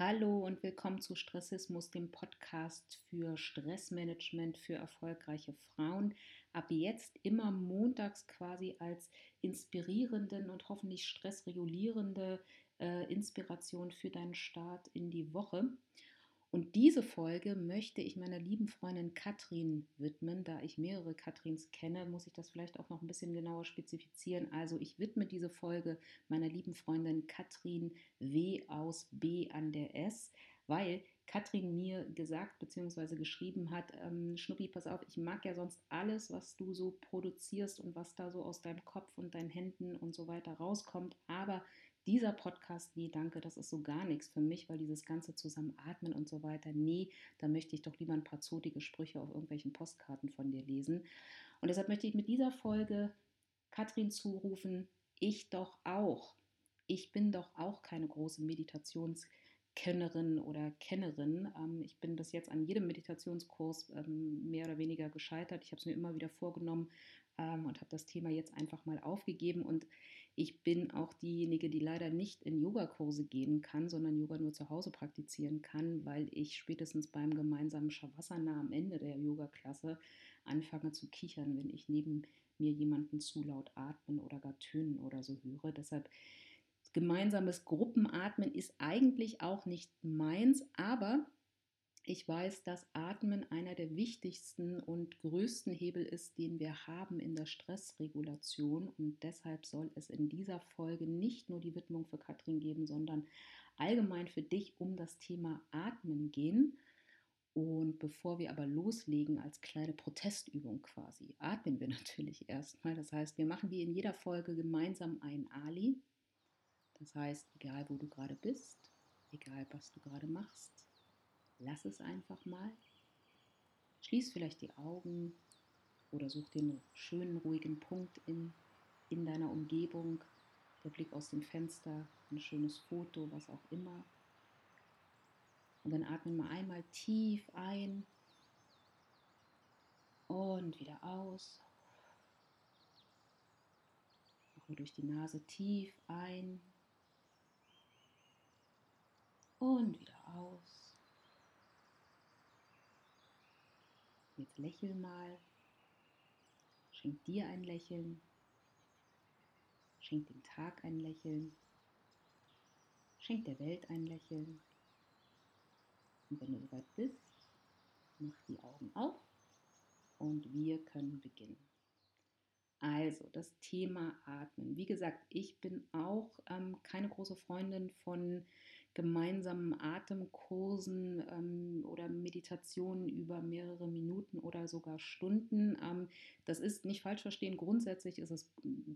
Hallo und willkommen zu Stressismus, dem Podcast für Stressmanagement für erfolgreiche Frauen. Ab jetzt immer montags quasi als inspirierenden und hoffentlich stressregulierende äh, Inspiration für deinen Start in die Woche. Und diese Folge möchte ich meiner lieben Freundin Katrin widmen. Da ich mehrere Katrins kenne, muss ich das vielleicht auch noch ein bisschen genauer spezifizieren. Also ich widme diese Folge meiner lieben Freundin Katrin W aus B an der S, weil Katrin mir gesagt bzw. geschrieben hat, ähm, Schnuppi, pass auf, ich mag ja sonst alles, was du so produzierst und was da so aus deinem Kopf und deinen Händen und so weiter rauskommt, aber dieser Podcast, nee, danke, das ist so gar nichts für mich, weil dieses ganze Zusammenatmen und so weiter, nee, da möchte ich doch lieber ein paar zotige Sprüche auf irgendwelchen Postkarten von dir lesen. Und deshalb möchte ich mit dieser Folge Katrin zurufen, ich doch auch. Ich bin doch auch keine große Meditationskennerin oder Kennerin. Ähm, ich bin bis jetzt an jedem Meditationskurs ähm, mehr oder weniger gescheitert. Ich habe es mir immer wieder vorgenommen, ähm, und habe das Thema jetzt einfach mal aufgegeben. Und ich bin auch diejenige, die leider nicht in Yogakurse gehen kann, sondern Yoga nur zu Hause praktizieren kann, weil ich spätestens beim gemeinsamen Shavasana am Ende der Yoga-Klasse anfange zu kichern, wenn ich neben mir jemanden zu laut atmen oder gar tönen oder so höre. Deshalb gemeinsames Gruppenatmen ist eigentlich auch nicht meins, aber ich weiß, dass Atmen einer der wichtigsten und größten Hebel ist, den wir haben in der Stressregulation. Und deshalb soll es in dieser Folge nicht nur die Widmung für Katrin geben, sondern allgemein für dich um das Thema Atmen gehen. Und bevor wir aber loslegen als kleine Protestübung quasi, atmen wir natürlich erstmal. Das heißt, wir machen wie in jeder Folge gemeinsam ein Ali. Das heißt, egal wo du gerade bist, egal was du gerade machst, lass es einfach mal. Schließ vielleicht die Augen oder such einen schönen, ruhigen Punkt in, in deiner Umgebung. Der Blick aus dem Fenster, ein schönes Foto, was auch immer. Und dann atmen wir einmal tief ein und wieder aus. Machen durch die Nase tief ein und wieder aus. Jetzt lächel mal. Schenk dir ein Lächeln. Schenk dem Tag ein Lächeln. Schenk der Welt ein Lächeln. Und wenn du soweit bist, mach die Augen auf und wir können beginnen. Also das Thema Atmen. Wie gesagt, ich bin auch ähm, keine große Freundin von gemeinsamen Atemkursen ähm, oder Meditationen über mehrere Minuten oder sogar Stunden. Ähm, das ist nicht falsch verstehen. Grundsätzlich ist es,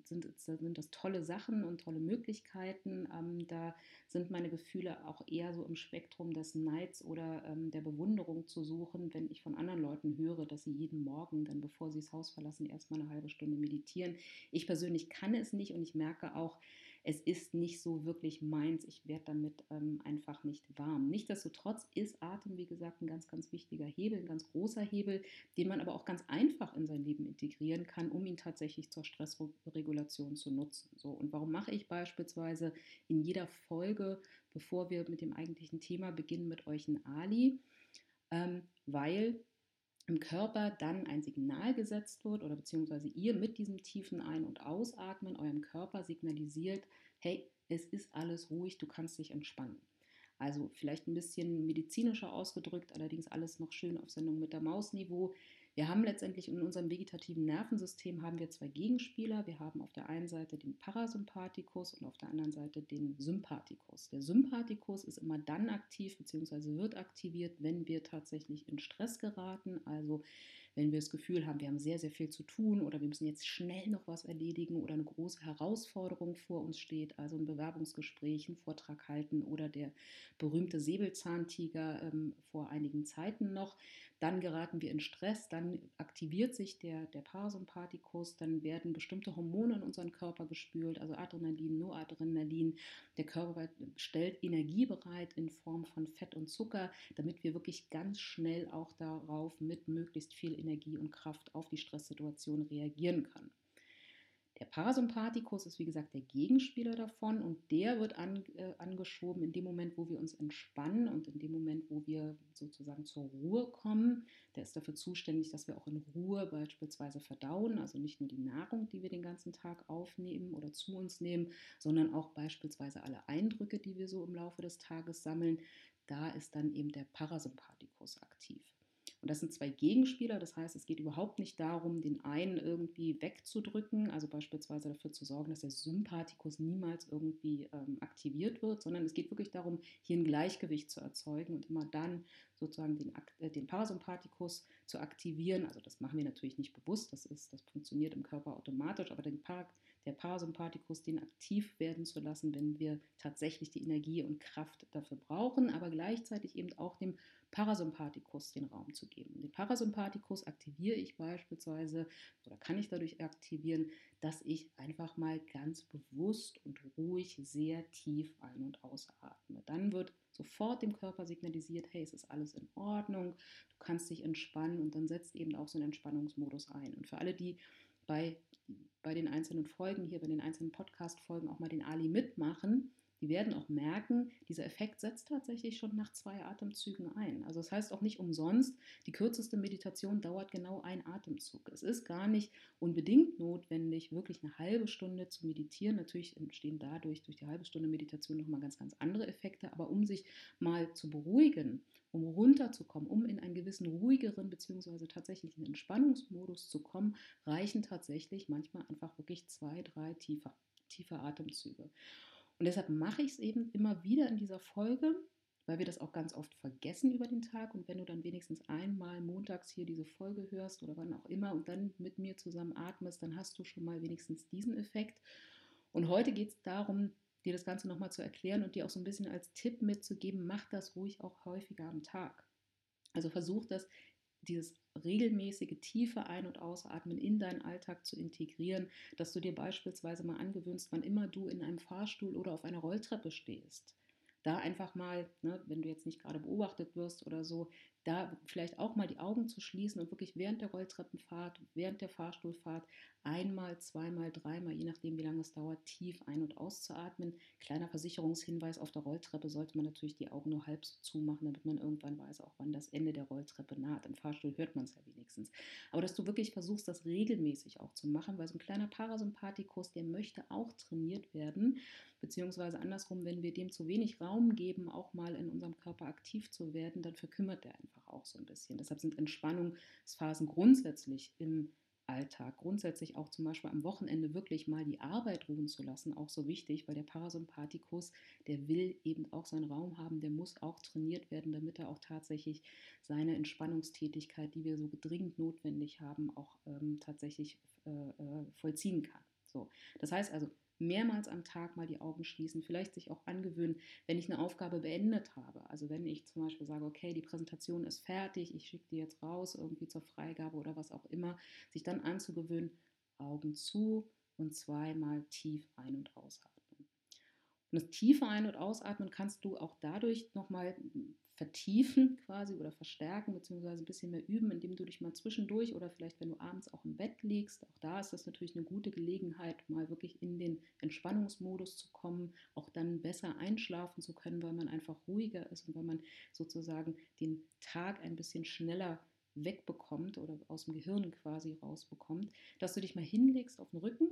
sind, sind das tolle Sachen und tolle Möglichkeiten. Ähm, da sind meine Gefühle auch eher so im Spektrum des Neids oder ähm, der Bewunderung zu suchen, wenn ich von anderen Leuten höre, dass sie jeden Morgen, dann bevor sie das Haus verlassen, erstmal eine halbe Stunde meditieren. Ich persönlich kann es nicht und ich merke auch, es ist nicht so wirklich meins. Ich werde damit ähm, einfach nicht warm. Nichtsdestotrotz ist Atem, wie gesagt, ein ganz, ganz wichtiger Hebel, ein ganz großer Hebel, den man aber auch ganz einfach in sein Leben integrieren kann, um ihn tatsächlich zur Stressregulation zu nutzen. So, und warum mache ich beispielsweise in jeder Folge, bevor wir mit dem eigentlichen Thema beginnen, mit euch ein Ali? Ähm, weil im Körper dann ein Signal gesetzt wird oder beziehungsweise ihr mit diesem tiefen Ein- und Ausatmen eurem Körper signalisiert, hey, es ist alles ruhig, du kannst dich entspannen. Also vielleicht ein bisschen medizinischer ausgedrückt, allerdings alles noch schön auf Sendung mit der Mausniveau. Wir haben letztendlich in unserem vegetativen Nervensystem haben wir zwei Gegenspieler. Wir haben auf der einen Seite den Parasympathikus und auf der anderen Seite den Sympathikus. Der Sympathikus ist immer dann aktiv bzw. wird aktiviert, wenn wir tatsächlich in Stress geraten. Also wenn wir das Gefühl haben, wir haben sehr, sehr viel zu tun oder wir müssen jetzt schnell noch was erledigen oder eine große Herausforderung vor uns steht, also ein Bewerbungsgespräch, einen Vortrag halten oder der berühmte Säbelzahntiger ähm, vor einigen Zeiten noch, dann geraten wir in Stress, dann aktiviert sich der, der Parasympathikus, dann werden bestimmte Hormone in unseren Körper gespült, also Adrenalin, Noradrenalin. Der Körper stellt Energie bereit in Form von Fett und Zucker, damit wir wirklich ganz schnell auch darauf mit möglichst viel Energie und Kraft auf die Stresssituation reagieren können. Der Parasympathikus ist wie gesagt der Gegenspieler davon und der wird an, äh, angeschoben in dem Moment, wo wir uns entspannen und in dem Moment, wo wir sozusagen zur Ruhe kommen. Der ist dafür zuständig, dass wir auch in Ruhe beispielsweise verdauen, also nicht nur die Nahrung, die wir den ganzen Tag aufnehmen oder zu uns nehmen, sondern auch beispielsweise alle Eindrücke, die wir so im Laufe des Tages sammeln. Da ist dann eben der Parasympathikus aktiv. Und das sind zwei Gegenspieler, das heißt, es geht überhaupt nicht darum, den einen irgendwie wegzudrücken, also beispielsweise dafür zu sorgen, dass der Sympathikus niemals irgendwie ähm, aktiviert wird, sondern es geht wirklich darum, hier ein Gleichgewicht zu erzeugen und immer dann sozusagen den, äh, den Parasympathikus zu aktivieren. Also das machen wir natürlich nicht bewusst, das, ist, das funktioniert im Körper automatisch, aber den Par der Parasympathikus, den aktiv werden zu lassen, wenn wir tatsächlich die Energie und Kraft dafür brauchen, aber gleichzeitig eben auch dem Parasympathikus den Raum zu geben. Den Parasympathikus aktiviere ich beispielsweise oder kann ich dadurch aktivieren, dass ich einfach mal ganz bewusst und ruhig sehr tief ein- und ausatme. Dann wird sofort dem Körper signalisiert, hey, es ist alles in Ordnung, du kannst dich entspannen und dann setzt eben auch so ein Entspannungsmodus ein. Und für alle, die bei, bei den einzelnen Folgen hier, bei den einzelnen Podcast-Folgen auch mal den Ali mitmachen, die werden auch merken, dieser Effekt setzt tatsächlich schon nach zwei Atemzügen ein. Also das heißt auch nicht umsonst, die kürzeste Meditation dauert genau ein Atemzug. Es ist gar nicht unbedingt notwendig, wirklich eine halbe Stunde zu meditieren. Natürlich entstehen dadurch durch die halbe Stunde Meditation nochmal ganz, ganz andere Effekte, aber um sich mal zu beruhigen, um runterzukommen, um in einen gewissen ruhigeren bzw. tatsächlichen Entspannungsmodus zu kommen, reichen tatsächlich manchmal einfach wirklich zwei, drei tiefe, tiefe Atemzüge. Und deshalb mache ich es eben immer wieder in dieser Folge, weil wir das auch ganz oft vergessen über den Tag. Und wenn du dann wenigstens einmal montags hier diese Folge hörst oder wann auch immer und dann mit mir zusammen atmest, dann hast du schon mal wenigstens diesen Effekt. Und heute geht es darum, dir das Ganze nochmal zu erklären und dir auch so ein bisschen als Tipp mitzugeben, mach das ruhig auch häufiger am Tag. Also versuch das dieses regelmäßige tiefe Ein- und Ausatmen in deinen Alltag zu integrieren, dass du dir beispielsweise mal angewöhnst, wann immer du in einem Fahrstuhl oder auf einer Rolltreppe stehst. Da einfach mal, ne, wenn du jetzt nicht gerade beobachtet wirst oder so, da vielleicht auch mal die Augen zu schließen und wirklich während der Rolltreppenfahrt, während der Fahrstuhlfahrt einmal, zweimal, dreimal, je nachdem wie lange es dauert, tief ein- und auszuatmen. Kleiner Versicherungshinweis, auf der Rolltreppe sollte man natürlich die Augen nur halb so zumachen, damit man irgendwann weiß, auch wann das Ende der Rolltreppe naht. Im Fahrstuhl hört man es ja wenigstens. Aber dass du wirklich versuchst, das regelmäßig auch zu machen, weil so ein kleiner Parasympathikus, der möchte auch trainiert werden, beziehungsweise andersrum, wenn wir dem zu wenig Raum geben, auch mal in unserem Körper aktiv zu werden, dann verkümmert der einfach auch so ein bisschen. Deshalb sind Entspannungsphasen grundsätzlich im Alltag, grundsätzlich auch zum Beispiel am Wochenende wirklich mal die Arbeit ruhen zu lassen, auch so wichtig, weil der Parasympathikus, der will eben auch seinen Raum haben, der muss auch trainiert werden, damit er auch tatsächlich seine Entspannungstätigkeit, die wir so dringend notwendig haben, auch ähm, tatsächlich äh, äh vollziehen kann. So, das heißt also, mehrmals am Tag mal die Augen schließen, vielleicht sich auch angewöhnen, wenn ich eine Aufgabe beendet habe. Also wenn ich zum Beispiel sage, okay, die Präsentation ist fertig, ich schicke die jetzt raus, irgendwie zur Freigabe oder was auch immer, sich dann anzugewöhnen, Augen zu und zweimal tief ein- und ausatmen. Und das tiefe Ein- und Ausatmen kannst du auch dadurch nochmal vertiefen quasi oder verstärken, beziehungsweise ein bisschen mehr üben, indem du dich mal zwischendurch oder vielleicht, wenn du abends auch im Bett liegst, auch da ist das natürlich eine gute Gelegenheit, mal wirklich in den Entspannungsmodus zu kommen, auch dann besser einschlafen zu können, weil man einfach ruhiger ist und weil man sozusagen den Tag ein bisschen schneller wegbekommt oder aus dem Gehirn quasi rausbekommt, dass du dich mal hinlegst auf den Rücken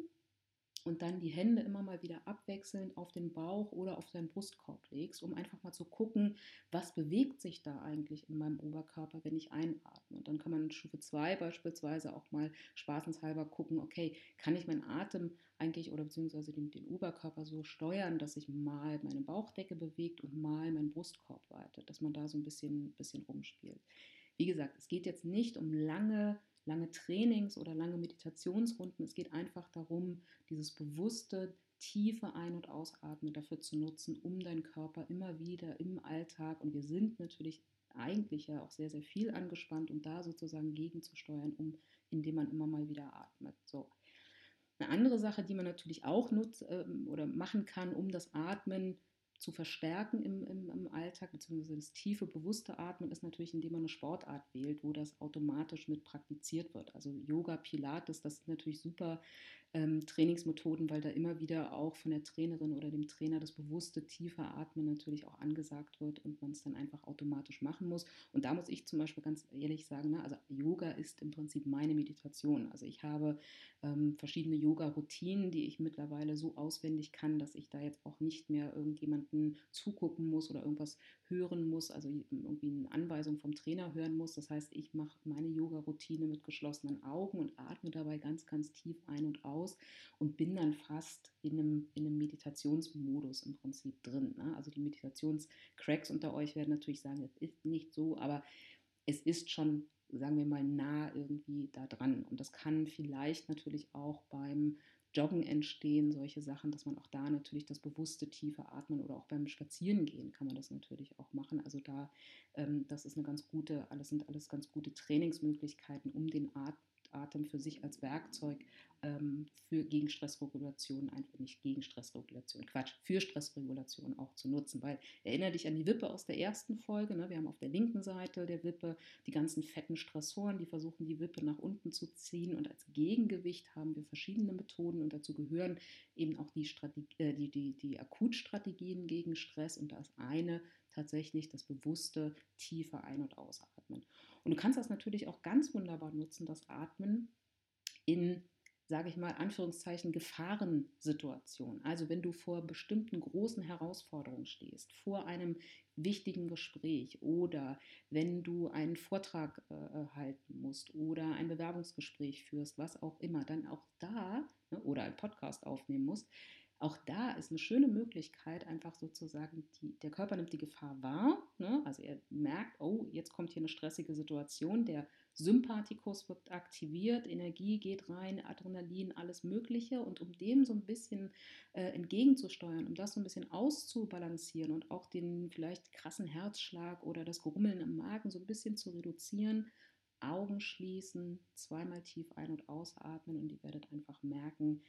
und dann die Hände immer mal wieder abwechselnd auf den Bauch oder auf deinen Brustkorb legst, um einfach mal zu gucken, was bewegt sich da eigentlich in meinem Oberkörper, wenn ich einatme. Und dann kann man in Stufe 2 beispielsweise auch mal spaßenshalber gucken, okay, kann ich meinen Atem eigentlich oder beziehungsweise den, den Oberkörper so steuern, dass sich mal meine Bauchdecke bewegt und mal mein Brustkorb weitet, dass man da so ein bisschen, bisschen rumspielt. Wie gesagt, es geht jetzt nicht um lange lange Trainings oder lange Meditationsrunden. Es geht einfach darum, dieses bewusste, tiefe Ein- und Ausatmen dafür zu nutzen, um deinen Körper immer wieder im Alltag, und wir sind natürlich eigentlich ja auch sehr, sehr viel angespannt, um da sozusagen gegenzusteuern, um, indem man immer mal wieder atmet. So. Eine andere Sache, die man natürlich auch nutzt ähm, oder machen kann, um das Atmen zu verstärken im, im, im Alltag, beziehungsweise das tiefe, bewusste Atmen ist natürlich, indem man eine Sportart wählt, wo das automatisch mit praktiziert wird. Also Yoga, Pilates, das sind natürlich super ähm, Trainingsmethoden, weil da immer wieder auch von der Trainerin oder dem Trainer das bewusste tiefe Atmen natürlich auch angesagt wird und man es dann einfach automatisch machen muss. Und da muss ich zum Beispiel ganz ehrlich sagen, ne, also Yoga ist im Prinzip meine Meditation. Also ich habe ähm, verschiedene Yoga-Routinen, die ich mittlerweile so auswendig kann, dass ich da jetzt auch nicht mehr irgendjemanden zugucken muss oder irgendwas hören muss, also irgendwie eine Anweisung vom Trainer hören muss. Das heißt, ich mache meine Yoga-Routine mit geschlossenen Augen und atme dabei ganz, ganz tief ein und aus und bin dann fast in einem, in einem Meditationsmodus im Prinzip drin. Ne? Also die Meditationscracks unter euch werden natürlich sagen, es ist nicht so, aber es ist schon, sagen wir mal, nah irgendwie da dran. Und das kann vielleicht natürlich auch beim Joggen entstehen, solche Sachen, dass man auch da natürlich das bewusste tiefe Atmen oder auch beim Spazierengehen kann man das natürlich auch machen. Also da, ähm, das ist eine ganz gute, alles sind alles ganz gute Trainingsmöglichkeiten, um den Atem Atem für sich als Werkzeug ähm, für gegen Stressregulation, einfach nicht gegen Stressregulation, Quatsch, für Stressregulation auch zu nutzen. Weil erinnere dich an die Wippe aus der ersten Folge. Ne? Wir haben auf der linken Seite der Wippe die ganzen fetten Stressoren, die versuchen, die Wippe nach unten zu ziehen. Und als Gegengewicht haben wir verschiedene Methoden und dazu gehören eben auch die, Strategie, äh, die, die, die Akutstrategien gegen Stress. Und da ist eine tatsächlich das bewusste, tiefe Ein- und Ausatmen. Und du kannst das natürlich auch ganz wunderbar nutzen, das Atmen in sage ich mal, Anführungszeichen Gefahrensituationen. Also wenn du vor bestimmten großen Herausforderungen stehst, vor einem wichtigen Gespräch oder wenn du einen Vortrag äh, halten musst oder ein Bewerbungsgespräch führst, was auch immer, dann auch da ne, oder einen Podcast aufnehmen musst, auch da ist eine schöne Möglichkeit, einfach sozusagen, die, der Körper nimmt die Gefahr wahr. Ne? Also er merkt, oh, jetzt kommt hier eine stressige Situation. Der Sympathikus wird aktiviert, Energie geht rein, Adrenalin, alles Mögliche. Und um dem so ein bisschen äh, entgegenzusteuern, um das so ein bisschen auszubalancieren und auch den vielleicht krassen Herzschlag oder das Grummeln im Magen so ein bisschen zu reduzieren, Augen schließen, zweimal tief ein- und ausatmen und ihr werdet einfach merken,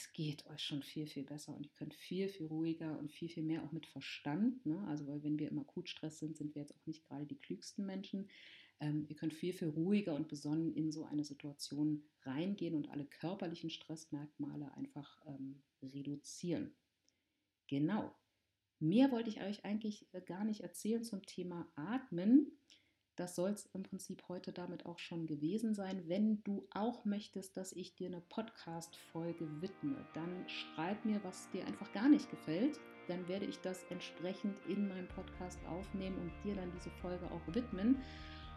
es geht euch schon viel, viel besser und ihr könnt viel, viel ruhiger und viel, viel mehr auch mit Verstand. Ne? Also, weil wenn wir im Akutstress sind, sind wir jetzt auch nicht gerade die klügsten Menschen. Ähm, ihr könnt viel, viel ruhiger und besonnen in so eine Situation reingehen und alle körperlichen Stressmerkmale einfach ähm, reduzieren. Genau. Mehr wollte ich euch eigentlich äh, gar nicht erzählen zum Thema Atmen. Das soll es im Prinzip heute damit auch schon gewesen sein. Wenn du auch möchtest, dass ich dir eine Podcast-Folge widme, dann schreib mir, was dir einfach gar nicht gefällt. Dann werde ich das entsprechend in meinem Podcast aufnehmen und dir dann diese Folge auch widmen.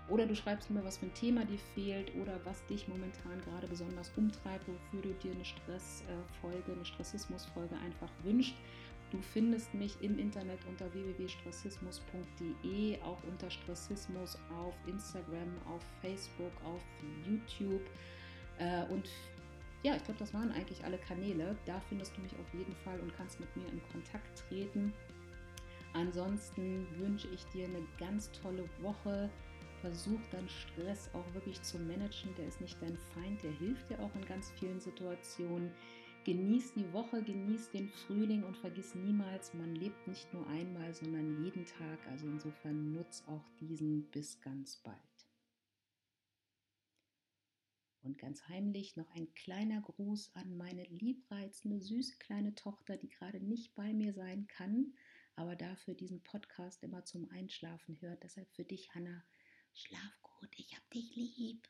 Oder du schreibst mir, was für ein Thema dir fehlt oder was dich momentan gerade besonders umtreibt, wofür du dir eine Stressfolge, eine Stressismusfolge einfach wünschst. Du findest mich im Internet unter www.stressismus.de, auch unter Stressismus auf Instagram, auf Facebook, auf YouTube. Äh, und ja, ich glaube, das waren eigentlich alle Kanäle. Da findest du mich auf jeden Fall und kannst mit mir in Kontakt treten. Ansonsten wünsche ich dir eine ganz tolle Woche. Versuch deinen Stress auch wirklich zu managen. Der ist nicht dein Feind, der hilft dir auch in ganz vielen Situationen. Genieß die Woche, genieß den Frühling und vergiss niemals, man lebt nicht nur einmal, sondern jeden Tag. Also insofern nutz auch diesen bis ganz bald. Und ganz heimlich noch ein kleiner Gruß an meine liebreizende, süße kleine Tochter, die gerade nicht bei mir sein kann, aber dafür diesen Podcast immer zum Einschlafen hört. Deshalb für dich, Hanna, schlaf gut, ich hab dich lieb.